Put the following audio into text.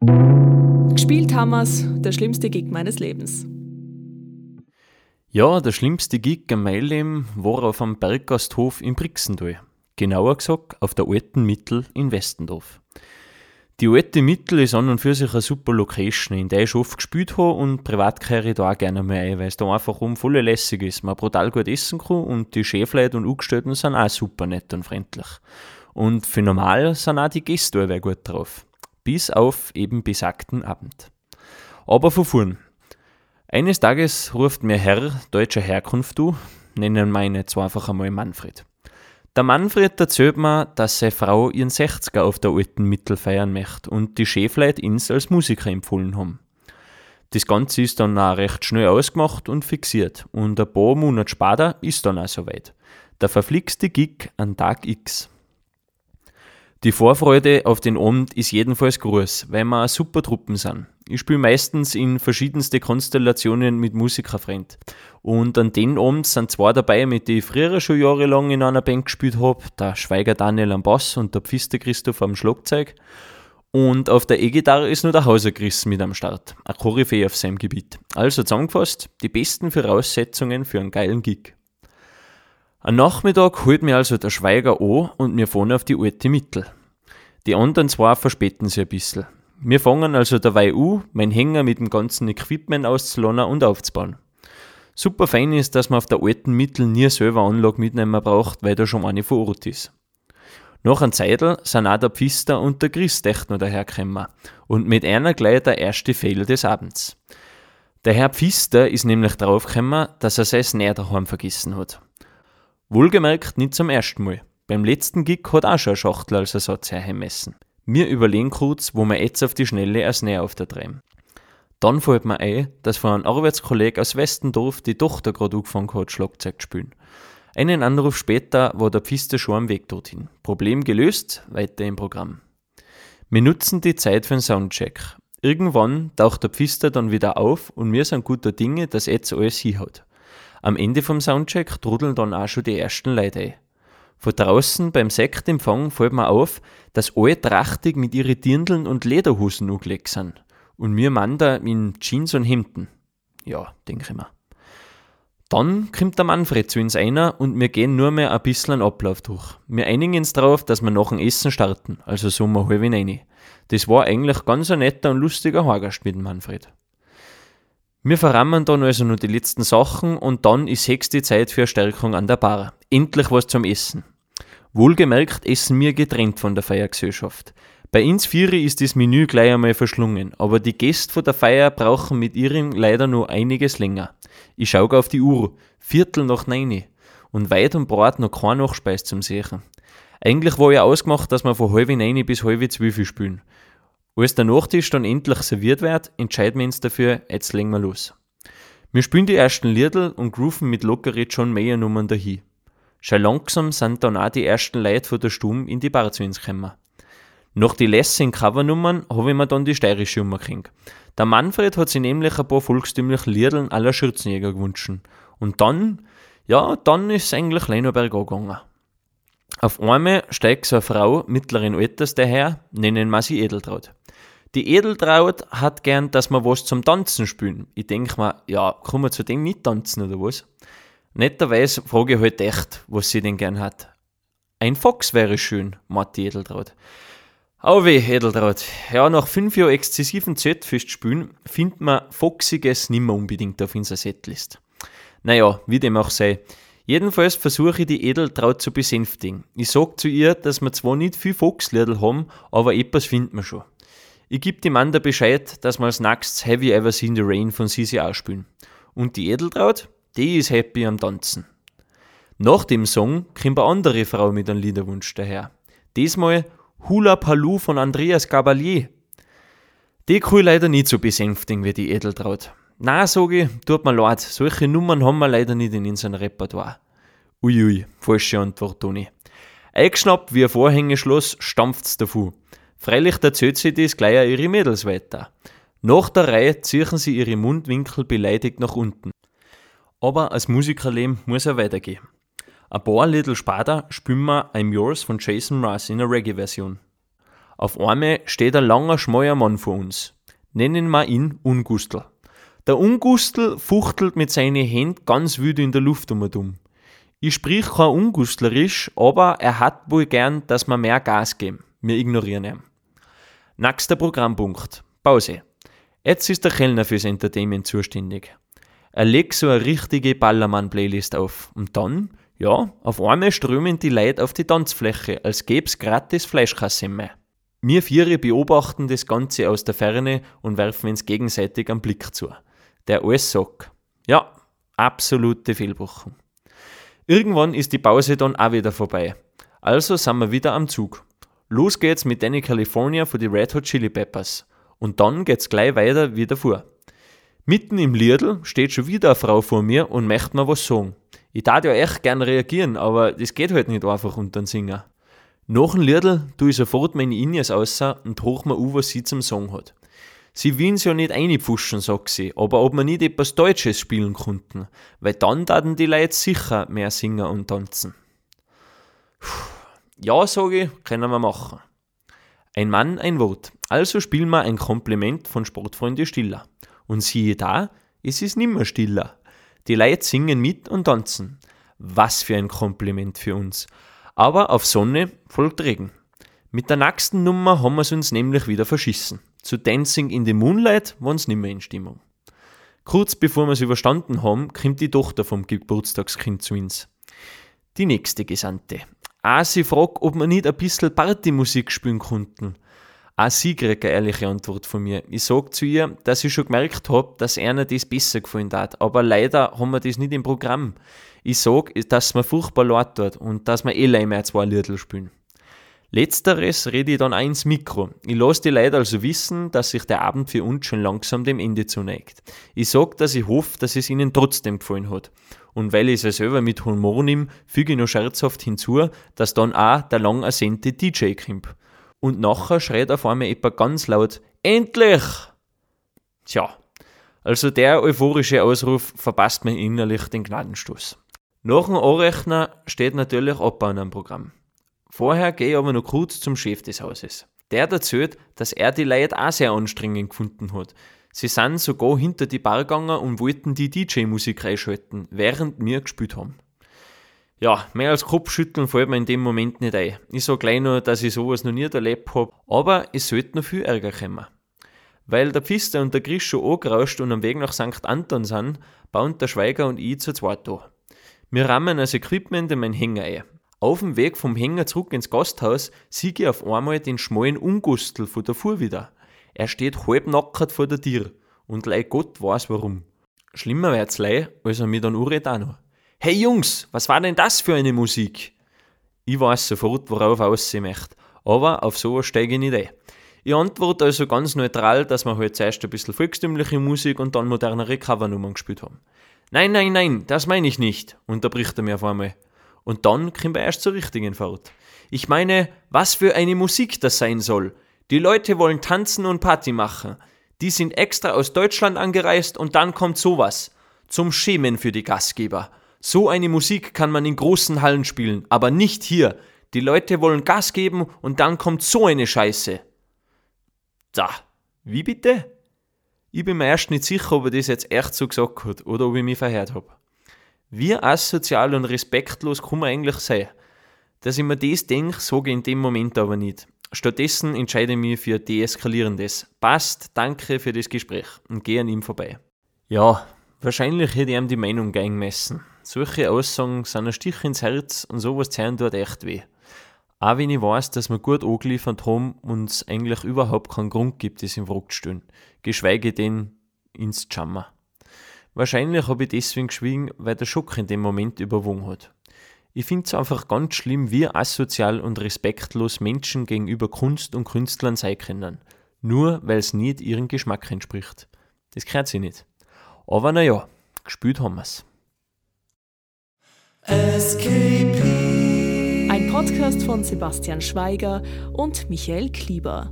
Gespielt haben wir's, der schlimmste Gig meines Lebens. Ja, der schlimmste Gig in meinem Leben war auf einem Berggasthof in Brixental. Genauer gesagt auf der alten Mittel in Westendorf. Die alte Mittel ist an und für sich eine super Location, in der ich oft gespielt habe und privat kehre ich da auch gerne mal ein, weil es da einfach um voll lässig ist. Man brutal gut essen kann und die Chefleute und Angestellten sind auch super nett und freundlich. Und für normal sind auch die Gäste alle gut drauf. Bis auf eben besagten Abend. Aber vorn. Eines Tages ruft mir Herr deutscher Herkunft du, nennen ihn jetzt einfach einmal Manfred. Der Manfred erzählt mir, dass seine Frau ihren 60er auf der alten Mittel feiern möchte und die Chefleute ihn als Musiker empfohlen haben. Das Ganze ist dann auch recht schnell ausgemacht und fixiert und ein paar Monate später ist dann auch soweit. Der verflixte Gig an Tag X. Die Vorfreude auf den Abend ist jedenfalls groß, weil wir super Truppen sind. Ich spiele meistens in verschiedenste Konstellationen mit Musikerfreund. Und an den Abend sind zwei dabei, mit denen ich früher schon jahrelang in einer Band gespielt habe. Der Schweiger Daniel am Bass und der Pfister Christoph am Schlagzeug. Und auf der E-Gitarre ist nur der Hauser Chris mit am Start. Ein Koryphäe auf seinem Gebiet. Also zusammengefasst, die besten Voraussetzungen für einen geilen Gig. Am Nachmittag holt mir also der Schweiger an und wir fahren auf die alte Mittel. Die anderen zwei verspäten sich ein bisschen. Wir fangen also dabei an, mein Hänger mit dem ganzen Equipment auszuladen und aufzubauen. Super fein ist, dass man auf der alten Mittel nie selber Anlage mitnehmen braucht, weil da schon eine vor Ort ist. Nach einem Zeitl sind auch der Pfister und der Chris echt noch dahergekommen und mit einer gleich der erste Fehler des Abends. Der Herr Pfister ist nämlich draufgekommen, dass er sein Snare daheim vergessen hat. Wohlgemerkt nicht zum ersten Mal. Beim letzten Gig hat auch schon eine Schachtel als Ersatz herheimmessen. Wir überlegen kurz, wo wir jetzt auf die Schnelle als Nähe auf der treiben. Dann fällt mir ein, dass von einem Arbeitskollegen aus Westendorf die Tochter gerade angefangen hat, Schlagzeug zu spielen. Einen Anruf später war der Pfister schon am Weg dorthin. Problem gelöst, weiter im Programm. Wir nutzen die Zeit für einen Soundcheck. Irgendwann taucht der Pfister dann wieder auf und wir sind guter Dinge, dass jetzt alles hinhaut. Am Ende vom Soundcheck trudeln dann auch schon die ersten Leute ein. Von draußen beim Sektempfang fällt mir auf, dass alle trachtig mit ihren Dirndeln und Lederhosen angelegt sind. Und wir Mann da in Jeans und Hemden. Ja, denke ich mir. Dann kommt der Manfred zu uns einer und wir gehen nur mehr ein bisschen Ablauf durch. Wir einigen uns darauf, dass wir nach dem Essen starten, also so mal halb rein. Das war eigentlich ganz ein netter und lustiger Haargast mit dem Manfred. Wir verrammen dann also nur die letzten Sachen und dann ist höchste Zeit für Stärkung an der Bar. Endlich was zum Essen. Wohlgemerkt essen wir getrennt von der Feiergesellschaft. Bei uns Vieri ist das Menü gleich einmal verschlungen, aber die Gäste von der Feier brauchen mit ihrem leider nur einiges länger. Ich schaue auf die Uhr, Viertel nach neun und weit und breit noch kein Nachspeis zum Sehen. Eigentlich war ja ausgemacht, dass wir von halb neun bis halb zwölf spielen. Als der Nachtisch dann endlich serviert wird, entscheiden wir uns dafür, jetzt legen wir los. Wir spielen die ersten Liedl und grooven mit lockeren John Mayer Nummern dahin. Schon langsam sind dann auch die ersten Leute von der Stumm in die Bar zu uns gekommen. Nach die Lessing Covernummern habe ich mir dann die steirische Nummer gekriegt. Der Manfred hat sich nämlich ein paar volkstümliche Liedl aller Schürzenjäger gewünscht. Und dann, ja, dann ist es eigentlich leider bergab gegangen. Auf einmal steigt so eine Frau mittleren Alters daher, nennen wir sie Edeltraut. Die Edeltraut hat gern, dass wir was zum Tanzen spielen. Ich denke mir, ja, kann man zu dem nicht tanzen oder was? Netterweise frage ich halt echt, was sie denn gern hat. Ein Fox wäre schön, meint die Edeltraut. Weh, Edeltraut. Ja, nach fünf Jahren exzessiven Z-Fest spielen, findet man Foxiges nimmer unbedingt auf unserer Setlist. Naja, wie dem auch sei. Jedenfalls versuche ich die Edeltraut zu besänftigen. Ich sag zu ihr, dass wir zwar nicht viel Foxliedl haben, aber etwas finden wir schon. Ich gebe dem Mann Bescheid, dass wir als nächstes Have You Ever Seen the Rain von Sisi ausspielen. Und die Edeltraut, die ist happy am Tanzen. Nach dem Song kommt eine andere Frau mit einem Liederwunsch daher. Diesmal Hula Palu von Andreas Gabalier. Die kann ich leider nicht so besänftigen wie die Edeltraut. Na, sage ich, tut mir leid, solche Nummern haben wir leider nicht in unserem Repertoire. Uiui, falsche Antwort, Toni. Eingeschnappt wie ein Vorhängeschloss stampft's davon. Freilich erzählt sie das gleich an ihre Mädels weiter. Nach der Reihe ziehen sie ihre Mundwinkel beleidigt nach unten. Aber als Musikerleben muss er weitergehen. Ein paar Little später spielen wir I'm Yours von Jason Mraz in einer Reggae-Version. Auf einmal steht ein langer, schmaler Mann vor uns. Nennen wir ihn Ungustel. Der Ungustel fuchtelt mit seinen Händen ganz wütend in der Luft um und um. Ich sprich kein Ungustlerisch, aber er hat wohl gern, dass wir mehr Gas geben. Wir ignorieren ihn. Nächster Programmpunkt. Pause. Jetzt ist der Kellner fürs Entertainment zuständig. Er legt so eine richtige Ballermann-Playlist auf. Und dann, ja, auf einmal strömen die Leute auf die Tanzfläche, als gäb's gratis Fleischkasse mehr. Wir Viere beobachten das Ganze aus der Ferne und werfen uns gegenseitig einen Blick zu. Der alles sagt. Ja, absolute Fehlbuchung. Irgendwann ist die Pause dann auch wieder vorbei. Also sind wir wieder am Zug. Los geht's mit Danny California für die Red Hot Chili Peppers. Und dann geht's gleich weiter wie davor. Mitten im Liedl steht schon wieder eine Frau vor mir und möchte mir was sagen. Ich darf ja echt gern reagieren, aber das geht halt nicht einfach unter den Singer. Nach dem Liedl tue ich sofort meine Ines aus und hoch mir an, was sie zum Song hat. Sie wollen ja nicht einpfuschen, sagt sie, aber ob wir nicht etwas Deutsches spielen konnten, weil dann taten die Leute sicher mehr singen und tanzen. Ja, sage ich, können wir machen. Ein Mann, ein Wort. Also spielen wir ein Kompliment von Sportfreunde Stiller. Und siehe da, es ist nimmer stiller. Die Leute singen mit und tanzen. Was für ein Kompliment für uns. Aber auf Sonne folgt Regen. Mit der nächsten Nummer haben wir es uns nämlich wieder verschissen. Zu Dancing in the Moonlight waren es nimmer in Stimmung. Kurz bevor wir es überstanden haben, kommt die Tochter vom Geburtstagskind zu uns. Die nächste Gesandte. Ah, sie fragt, ob wir nicht ein bisschen Partymusik spielen konnten. Auch sie kriegt eine ehrliche Antwort von mir. Ich sage zu ihr, dass ich schon gemerkt habe, dass einer das besser gefallen hat. Aber leider haben wir das nicht im Programm. Ich sage, dass mir furchtbar leid tut und dass wir eh leider zwei Liedl spielen. Letzteres rede ich dann auch ins Mikro. Ich lasse die Leute also wissen, dass sich der Abend für uns schon langsam dem Ende zuneigt. Ich sage, dass ich hoffe, dass es ihnen trotzdem gefallen hat. Und weil ich es selber mit Humor nehme, füge ich noch scherzhaft hinzu, dass dann auch der lang ersehnte DJ kommt und nachher schreit auf einmal jemand ganz laut, endlich! Tja, also der euphorische Ausruf verpasst mir innerlich den Gnadenstoß. Nach dem Anrechner steht natürlich Abbauen am Programm. Vorher gehe ich aber noch kurz zum Chef des Hauses. Der erzählt, dass er die Leute auch sehr anstrengend gefunden hat. Sie sind sogar hinter die Bar gegangen und wollten die DJ-Musik einschalten, während wir gespielt haben. Ja, mehr als Kopfschütteln fällt mir in dem Moment nicht ein. Ich sage gleich nur, dass ich sowas noch nie erlebt habe, aber es sollte noch viel Ärger kommen. Weil der Pfister und der Grisch schon angerauscht und am Weg nach St. Anton sind, bauen der Schweiger und ich zu zweit da. Wir rammen das Equipment in meinen Hänger ein. Auf dem Weg vom Hänger zurück ins Gasthaus sehe ich auf einmal den schmalen Ungustel von der Fuhr wieder. Er steht halb nackert vor der Tür und leih Gott weiß warum. Schlimmer wird's leih, als er mich dann anredet auch noch. Hey Jungs, was war denn das für eine Musik? Ich weiß sofort, worauf aussehen möchte, aber auf sowas steige ich nicht ein. Ich antworte also ganz neutral, dass wir halt zuerst ein bisschen volkstümliche Musik und dann modernere Covernummern gespielt haben. Nein, nein, nein, das meine ich nicht, unterbricht er mir auf einmal. Und dann kommt er erst zur richtigen Fahrt. Ich meine, was für eine Musik das sein soll. Die Leute wollen tanzen und Party machen. Die sind extra aus Deutschland angereist und dann kommt sowas. Zum Schämen für die Gastgeber. So eine Musik kann man in großen Hallen spielen, aber nicht hier. Die Leute wollen Gas geben und dann kommt so eine Scheiße. Da, wie bitte? Ich bin mir erst nicht sicher, ob er das jetzt echt so gesagt hat oder ob ich mich verhört habe. Wie asozial und respektlos kann man eigentlich sein? Dass ich mir das denke, sage ich in dem Moment aber nicht. Stattdessen entscheide ich mich für Deeskalierendes. Passt, danke für das Gespräch und gehe an ihm vorbei. Ja, wahrscheinlich hätte ich ihm die Meinung gemessen. Solche Aussagen sind ein Stich ins Herz und sowas zählen dort echt weh. Auch wenn ich weiß, dass wir gut angeliefert haben und es eigentlich überhaupt keinen Grund gibt, das in Frage zu stellen. Geschweige denn ins Jammer. Wahrscheinlich habe ich deswegen geschwiegen, weil der Schock in dem Moment überwogen hat. Ich finde es einfach ganz schlimm, wie asozial und respektlos Menschen gegenüber Kunst und Künstlern sein können. Nur weil es nicht ihrem Geschmack entspricht. Das gehört sie nicht. Aber naja, gespielt haben wir es. SKP. Ein Podcast von Sebastian Schweiger und Michael Klieber.